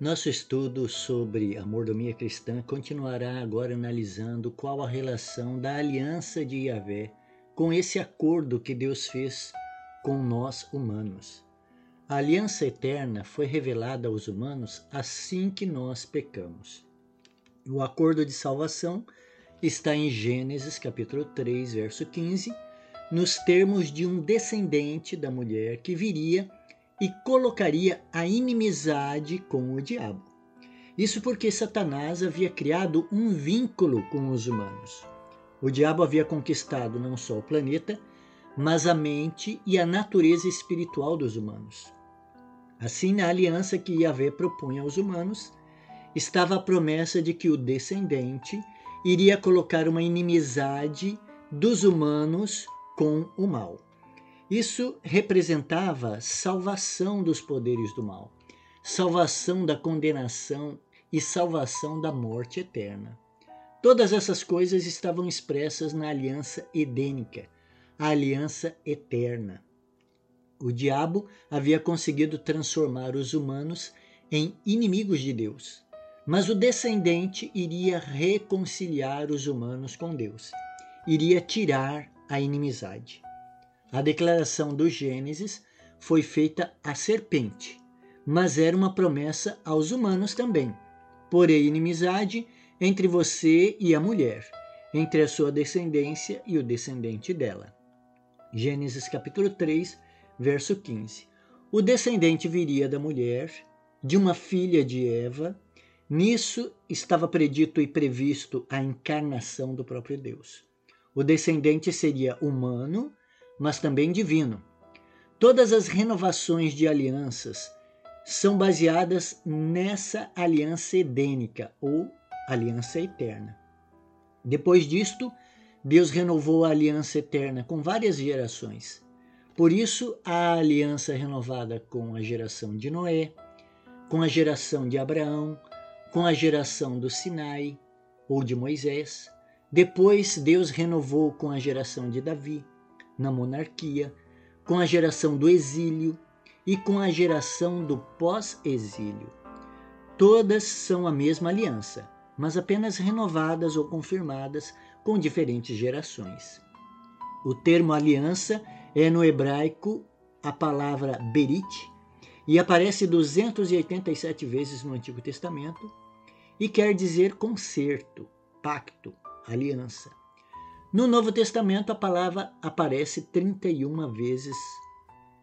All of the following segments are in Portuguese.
Nosso estudo sobre a mordomia cristã continuará agora analisando qual a relação da aliança de Yahvé com esse acordo que Deus fez com nós humanos. A aliança eterna foi revelada aos humanos assim que nós pecamos. O acordo de salvação está em Gênesis capítulo 3, verso 15, nos termos de um descendente da mulher que viria e colocaria a inimizade com o diabo. Isso porque Satanás havia criado um vínculo com os humanos. O diabo havia conquistado não só o planeta, mas a mente e a natureza espiritual dos humanos. Assim, na aliança que Yahvé propunha aos humanos, estava a promessa de que o descendente iria colocar uma inimizade dos humanos com o mal. Isso representava salvação dos poderes do mal, salvação da condenação e salvação da morte eterna. Todas essas coisas estavam expressas na aliança edênica, a aliança eterna. O diabo havia conseguido transformar os humanos em inimigos de Deus, mas o descendente iria reconciliar os humanos com Deus, iria tirar a inimizade. A declaração do Gênesis foi feita à serpente, mas era uma promessa aos humanos também. Porém, inimizade entre você e a mulher, entre a sua descendência e o descendente dela. Gênesis capítulo 3, verso 15. O descendente viria da mulher, de uma filha de Eva. Nisso estava predito e previsto a encarnação do próprio Deus. O descendente seria humano mas também divino. Todas as renovações de alianças são baseadas nessa aliança edênica ou aliança eterna. Depois disto, Deus renovou a aliança eterna com várias gerações. Por isso, a aliança renovada com a geração de Noé, com a geração de Abraão, com a geração do Sinai ou de Moisés. Depois, Deus renovou com a geração de Davi, na monarquia, com a geração do exílio e com a geração do pós-exílio. Todas são a mesma aliança, mas apenas renovadas ou confirmadas com diferentes gerações. O termo aliança é no hebraico a palavra berit e aparece 287 vezes no Antigo Testamento e quer dizer concerto, pacto, aliança. No Novo Testamento, a palavra aparece 31 vezes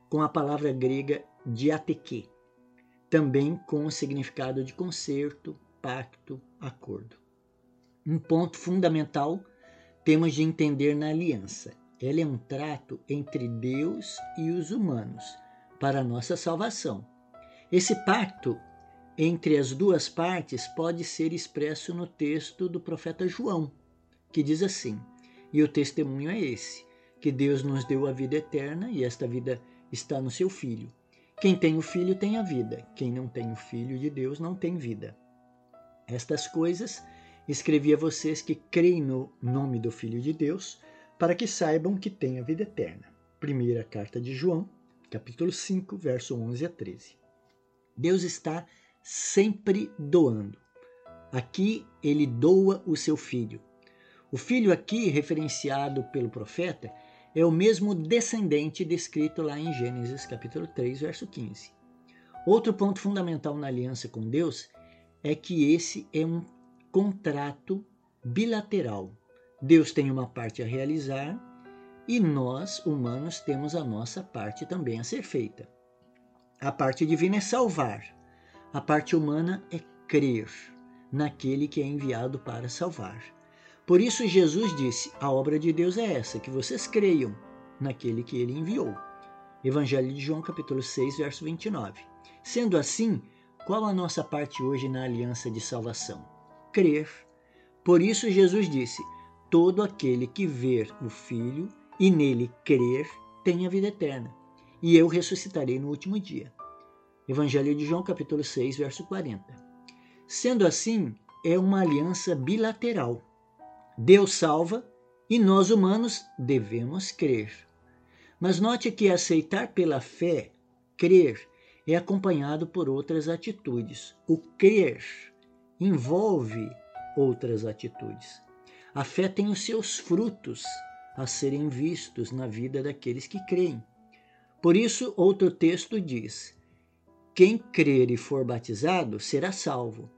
com a palavra grega diateque, também com o significado de concerto, pacto, acordo. Um ponto fundamental temos de entender na aliança. Ela é um trato entre Deus e os humanos para nossa salvação. Esse pacto entre as duas partes pode ser expresso no texto do profeta João, que diz assim: e o testemunho é esse: que Deus nos deu a vida eterna e esta vida está no seu Filho. Quem tem o Filho tem a vida, quem não tem o Filho de Deus não tem vida. Estas coisas escrevi a vocês que creem no nome do Filho de Deus, para que saibam que têm a vida eterna. Primeira carta de João, capítulo 5, verso 11 a 13. Deus está sempre doando. Aqui ele doa o seu filho. O filho aqui, referenciado pelo profeta, é o mesmo descendente descrito lá em Gênesis capítulo 3, verso 15. Outro ponto fundamental na aliança com Deus é que esse é um contrato bilateral. Deus tem uma parte a realizar e nós, humanos, temos a nossa parte também a ser feita. A parte divina é salvar, a parte humana é crer naquele que é enviado para salvar. Por isso Jesus disse: A obra de Deus é essa, que vocês creiam naquele que ele enviou. Evangelho de João, capítulo 6, verso 29. Sendo assim, qual a nossa parte hoje na aliança de salvação? Crer. Por isso Jesus disse: Todo aquele que ver o Filho e nele crer tem a vida eterna, e eu ressuscitarei no último dia. Evangelho de João, capítulo 6, verso 40. Sendo assim, é uma aliança bilateral Deus salva e nós humanos devemos crer. Mas note que aceitar pela fé, crer, é acompanhado por outras atitudes. O crer envolve outras atitudes. A fé tem os seus frutos a serem vistos na vida daqueles que creem. Por isso, outro texto diz: Quem crer e for batizado será salvo.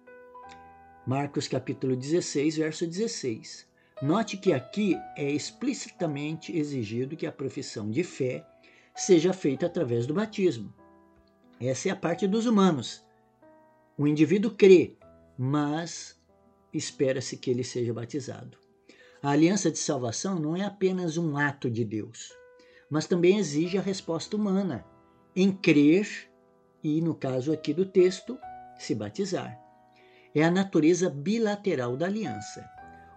Marcos capítulo 16, verso 16. Note que aqui é explicitamente exigido que a profissão de fé seja feita através do batismo. Essa é a parte dos humanos. O indivíduo crê, mas espera-se que ele seja batizado. A aliança de salvação não é apenas um ato de Deus, mas também exige a resposta humana em crer e, no caso aqui do texto, se batizar. É a natureza bilateral da aliança.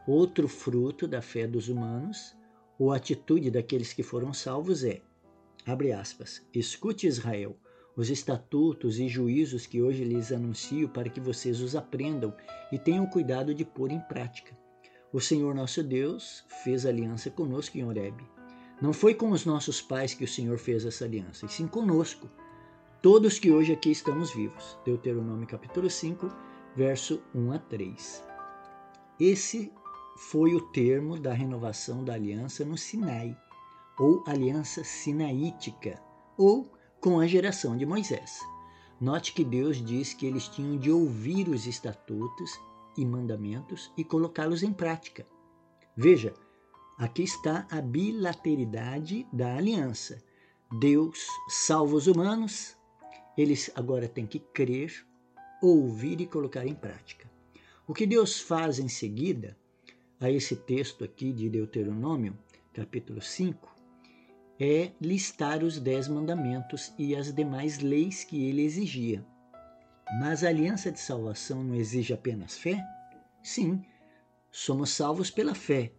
Outro fruto da fé dos humanos, ou atitude daqueles que foram salvos é, abre aspas, escute Israel, os estatutos e juízos que hoje lhes anuncio para que vocês os aprendam e tenham cuidado de pôr em prática. O Senhor nosso Deus fez aliança conosco em Horebe. Não foi com os nossos pais que o Senhor fez essa aliança, e sim conosco, todos que hoje aqui estamos vivos. Deuteronômio capítulo 5, verso 1 a 3. Esse foi o termo da renovação da aliança no Sinai, ou aliança sinaítica, ou com a geração de Moisés. Note que Deus diz que eles tinham de ouvir os estatutos e mandamentos e colocá-los em prática. Veja, aqui está a bilateridade da aliança. Deus salva os humanos, eles agora têm que crer, ouvir e colocar em prática. O que Deus faz em seguida a esse texto aqui de Deuteronômio, capítulo 5, é listar os dez mandamentos e as demais leis que ele exigia. Mas a aliança de salvação não exige apenas fé? Sim, somos salvos pela fé,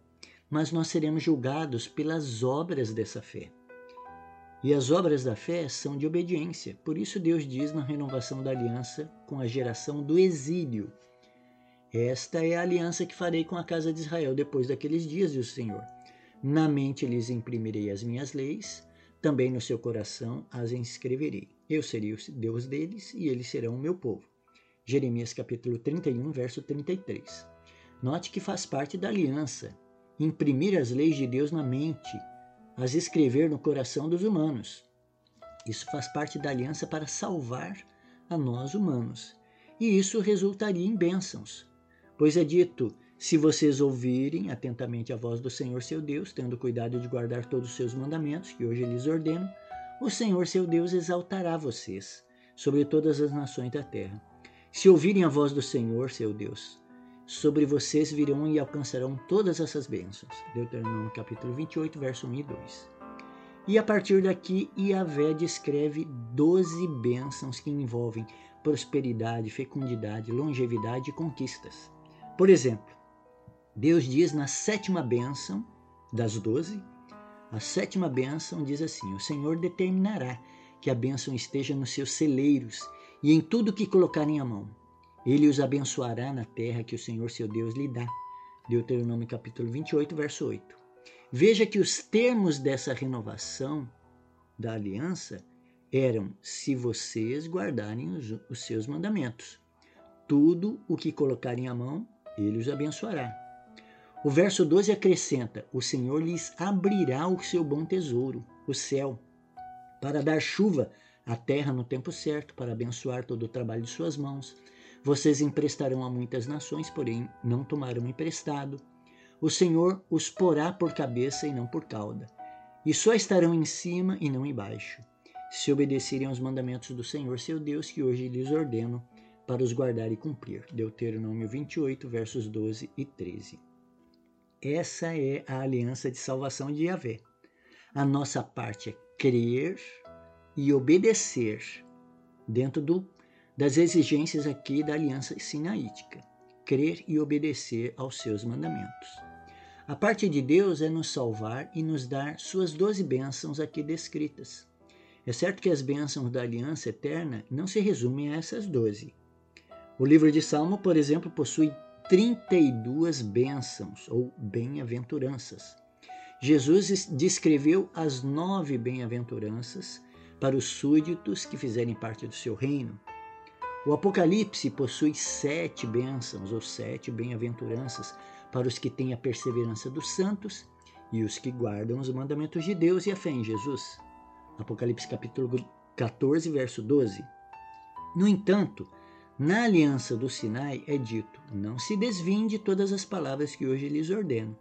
mas nós seremos julgados pelas obras dessa fé. E as obras da fé são de obediência. Por isso Deus diz na renovação da aliança com a geração do exílio: Esta é a aliança que farei com a casa de Israel depois daqueles dias, diz o Senhor. Na mente lhes imprimirei as minhas leis, também no seu coração as inscreverei. Eu serei o Deus deles e eles serão o meu povo. Jeremias capítulo 31, verso 33. Note que faz parte da aliança imprimir as leis de Deus na mente, as escrever no coração dos humanos. Isso faz parte da aliança para salvar a nós humanos. E isso resultaria em bênçãos. Pois é dito: se vocês ouvirem atentamente a voz do Senhor seu Deus, tendo cuidado de guardar todos os seus mandamentos, que hoje lhes ordeno, o Senhor seu Deus exaltará vocês sobre todas as nações da terra. Se ouvirem a voz do Senhor seu Deus, sobre vocês virão e alcançarão todas essas bênçãos. Deuteronômio capítulo 28, verso 1 e 2. E a partir daqui, Iavé descreve 12 bênçãos que envolvem prosperidade, fecundidade, longevidade e conquistas. Por exemplo, Deus diz na sétima bênção das doze a sétima bênção diz assim: O Senhor determinará que a bênção esteja nos seus celeiros e em tudo que colocarem a mão. Ele os abençoará na terra que o Senhor seu Deus lhe dá. Deuteronômio capítulo 28, verso 8. Veja que os termos dessa renovação da aliança eram: se vocês guardarem os, os seus mandamentos, tudo o que colocarem a mão, ele os abençoará. O verso 12 acrescenta: O Senhor lhes abrirá o seu bom tesouro, o céu, para dar chuva à terra no tempo certo, para abençoar todo o trabalho de suas mãos. Vocês emprestarão a muitas nações, porém não tomarão emprestado. O Senhor os porá por cabeça e não por cauda, e só estarão em cima e não embaixo, se obedecerem aos mandamentos do Senhor seu Deus, que hoje lhes ordeno para os guardar e cumprir. Deuteronômio 28, versos 12 e 13. Essa é a aliança de salvação de Yahvé. A nossa parte é crer e obedecer dentro do, das exigências aqui da aliança sinaítica. Crer e obedecer aos seus mandamentos. A parte de Deus é nos salvar e nos dar suas doze bênçãos aqui descritas. É certo que as bênçãos da aliança eterna não se resumem a essas doze. O livro de Salmo, por exemplo, possui 32 bênçãos ou bem-aventuranças. Jesus descreveu as nove bem-aventuranças para os súditos que fizerem parte do seu reino. O Apocalipse possui sete bênçãos ou sete bem-aventuranças para os que têm a perseverança dos santos e os que guardam os mandamentos de Deus e a fé em Jesus. Apocalipse capítulo 14, verso 12. No entanto, na aliança do Sinai é dito: Não se desviem de todas as palavras que hoje lhes ordeno,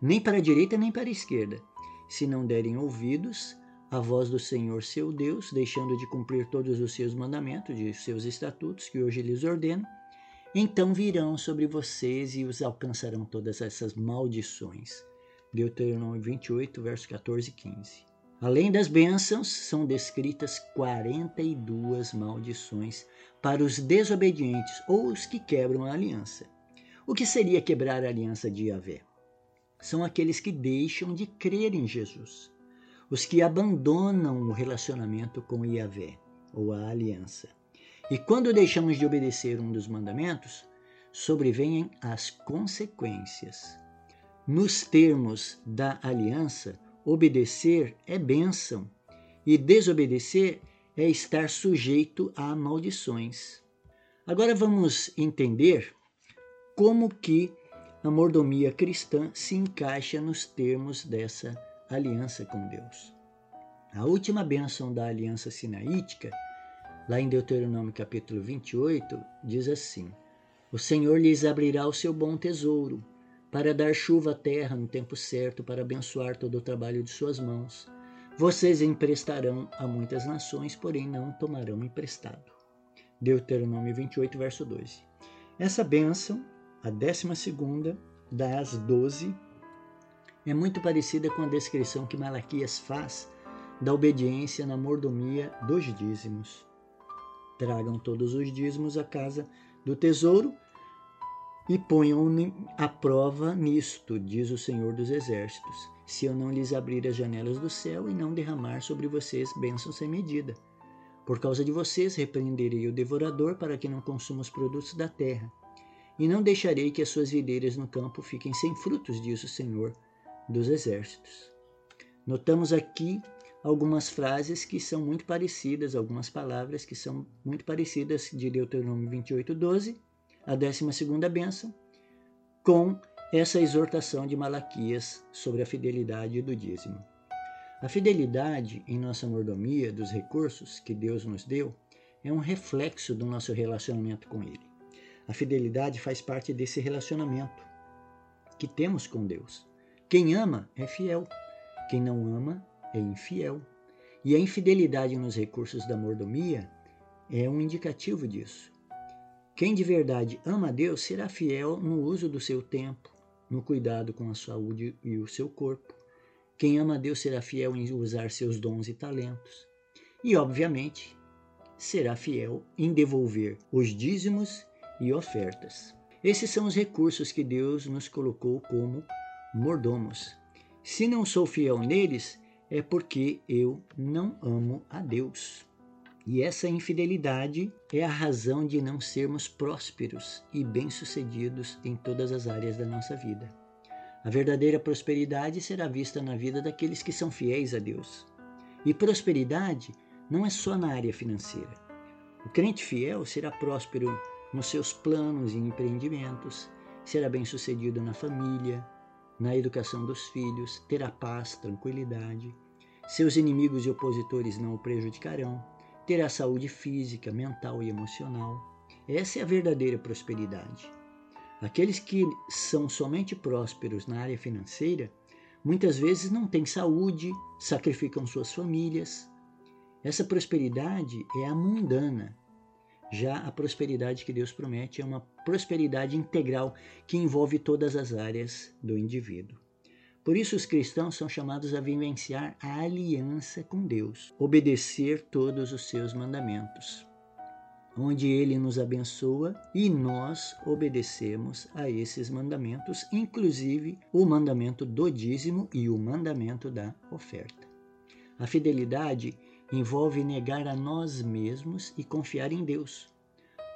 nem para a direita nem para a esquerda, se não derem ouvidos à voz do Senhor seu Deus, deixando de cumprir todos os seus mandamentos e seus estatutos que hoje lhes ordeno, então virão sobre vocês e os alcançarão todas essas maldições. Deuteronômio 28, verso 14 e 15. Além das bênçãos, são descritas 42 maldições para os desobedientes ou os que quebram a aliança. O que seria quebrar a aliança de Yahvé? São aqueles que deixam de crer em Jesus, os que abandonam o relacionamento com Yahvé ou a aliança. E quando deixamos de obedecer um dos mandamentos, sobrevêm as consequências. Nos termos da aliança, Obedecer é bênção e desobedecer é estar sujeito a maldições. Agora vamos entender como que a mordomia cristã se encaixa nos termos dessa aliança com Deus. A última bênção da aliança sinaítica, lá em Deuteronômio capítulo 28, diz assim: O Senhor lhes abrirá o seu bom tesouro, para dar chuva à terra no tempo certo, para abençoar todo o trabalho de suas mãos. Vocês emprestarão a muitas nações, porém não tomarão emprestado. Deuteronômio 28, verso 12. Essa bênção, a décima segunda das doze, é muito parecida com a descrição que Malaquias faz da obediência na mordomia dos dízimos. Tragam todos os dízimos à casa do tesouro e ponham-me à prova nisto, diz o Senhor dos Exércitos, se eu não lhes abrir as janelas do céu e não derramar sobre vocês bênçãos sem medida. Por causa de vocês, repreenderei o devorador para que não consuma os produtos da terra. E não deixarei que as suas videiras no campo fiquem sem frutos, diz o Senhor dos Exércitos. Notamos aqui algumas frases que são muito parecidas, algumas palavras que são muito parecidas de Deuteronômio 28, 12 a 12 bênção, com essa exortação de Malaquias sobre a fidelidade do dízimo. A fidelidade em nossa mordomia dos recursos que Deus nos deu é um reflexo do nosso relacionamento com Ele. A fidelidade faz parte desse relacionamento que temos com Deus. Quem ama é fiel, quem não ama é infiel. E a infidelidade nos recursos da mordomia é um indicativo disso. Quem de verdade ama a Deus será fiel no uso do seu tempo, no cuidado com a saúde e o seu corpo. Quem ama a Deus será fiel em usar seus dons e talentos. E, obviamente, será fiel em devolver os dízimos e ofertas. Esses são os recursos que Deus nos colocou como mordomos. Se não sou fiel neles, é porque eu não amo a Deus. E essa infidelidade é a razão de não sermos prósperos e bem-sucedidos em todas as áreas da nossa vida. A verdadeira prosperidade será vista na vida daqueles que são fiéis a Deus. E prosperidade não é só na área financeira. O crente fiel será próspero nos seus planos e empreendimentos, será bem-sucedido na família, na educação dos filhos, terá paz, tranquilidade. Seus inimigos e opositores não o prejudicarão terá saúde física, mental e emocional. Essa é a verdadeira prosperidade. Aqueles que são somente prósperos na área financeira, muitas vezes não têm saúde, sacrificam suas famílias. Essa prosperidade é a mundana. Já a prosperidade que Deus promete é uma prosperidade integral que envolve todas as áreas do indivíduo. Por isso, os cristãos são chamados a vivenciar a aliança com Deus, obedecer todos os seus mandamentos, onde ele nos abençoa e nós obedecemos a esses mandamentos, inclusive o mandamento do dízimo e o mandamento da oferta. A fidelidade envolve negar a nós mesmos e confiar em Deus.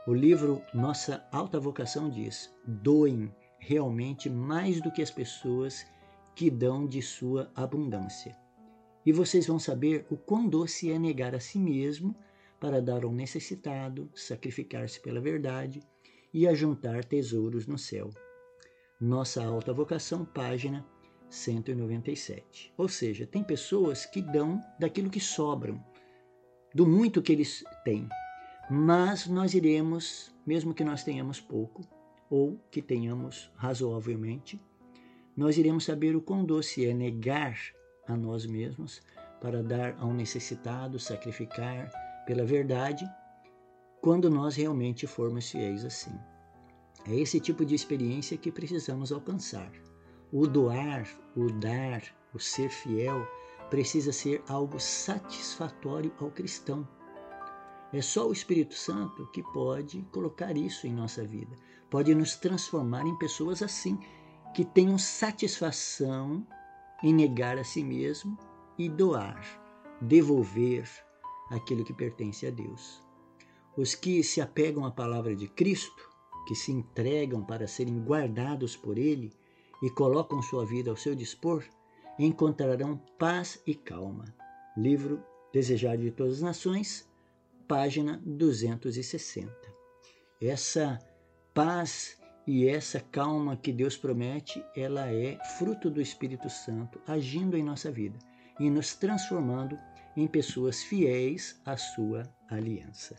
O livro Nossa Alta Vocação diz: doem realmente mais do que as pessoas que dão de sua abundância. E vocês vão saber o quão doce é negar a si mesmo para dar ao necessitado, sacrificar-se pela verdade e ajuntar tesouros no céu. Nossa Alta Vocação, página 197. Ou seja, tem pessoas que dão daquilo que sobram, do muito que eles têm. Mas nós iremos, mesmo que nós tenhamos pouco, ou que tenhamos razoavelmente, nós iremos saber o quão doce é negar a nós mesmos para dar ao necessitado, sacrificar pela verdade, quando nós realmente formos fiéis assim. É esse tipo de experiência que precisamos alcançar. O doar, o dar, o ser fiel precisa ser algo satisfatório ao cristão. É só o Espírito Santo que pode colocar isso em nossa vida, pode nos transformar em pessoas assim, que tenham satisfação em negar a si mesmo e doar, devolver aquilo que pertence a Deus. Os que se apegam à palavra de Cristo, que se entregam para serem guardados por Ele e colocam sua vida ao seu dispor, encontrarão paz e calma. Livro Desejado de Todas as Nações, página 260. Essa paz e essa calma que Deus promete, ela é fruto do Espírito Santo agindo em nossa vida e nos transformando em pessoas fiéis à sua aliança.